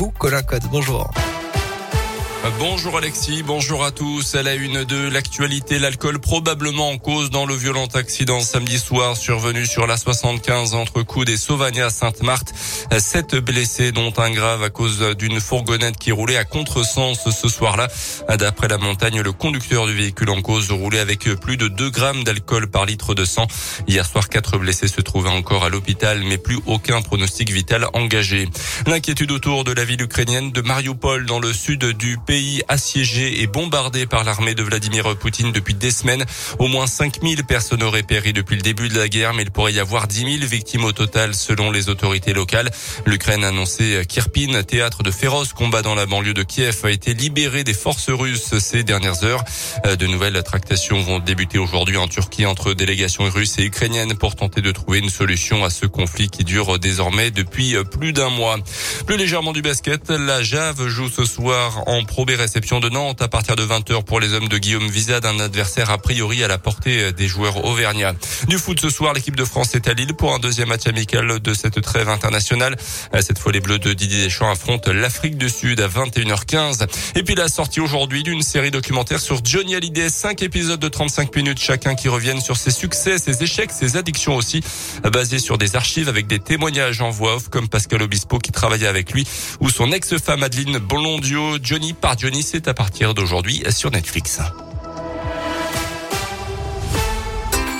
vous, Colin Code. Bonjour. Bonjour Alexis, bonjour à tous. À la une de l'actualité, l'alcool probablement en cause dans le violent accident samedi soir survenu sur la 75 entre Coude et Sauvagna à Sainte-Marthe. Sept blessés dont un grave à cause d'une fourgonnette qui roulait à contresens ce soir-là. D'après la montagne, le conducteur du véhicule en cause roulait avec plus de 2 grammes d'alcool par litre de sang. Hier soir, quatre blessés se trouvaient encore à l'hôpital, mais plus aucun pronostic vital engagé. L'inquiétude autour de la ville ukrainienne de Mariupol dans le sud du pays assiégé et bombardé par l'armée de Vladimir Poutine depuis des semaines. Au moins 5000 personnes auraient péri depuis le début de la guerre, mais il pourrait y avoir 10 000 victimes au total selon les autorités locales. L'Ukraine a annoncé qu'Irpin, théâtre de féroces combats dans la banlieue de Kiev, a été libéré des forces russes ces dernières heures. De nouvelles tractations vont débuter aujourd'hui en Turquie entre délégations russes et ukrainiennes pour tenter de trouver une solution à ce conflit qui dure désormais depuis plus d'un mois. Plus légèrement du basket, la Jave joue ce soir en Pro réception de Nantes à partir de 20h pour les hommes de Guillaume Vizade, un adversaire a priori à la portée des joueurs auvergnats. Du foot ce soir, l'équipe de France est à Lille pour un deuxième match amical de cette trêve internationale. Cette fois, les Bleus de Didier Deschamps affrontent l'Afrique du Sud à 21h15. Et puis la sortie aujourd'hui d'une série documentaire sur Johnny Hallyday, cinq épisodes de 35 minutes chacun qui reviennent sur ses succès, ses échecs, ses addictions aussi, basés sur des archives avec des témoignages en voix off comme Pascal Obispo qui travaillait avec lui ou son ex-femme Adeline Blondio. Johnny par Johnny, c'est à partir d'aujourd'hui sur Netflix.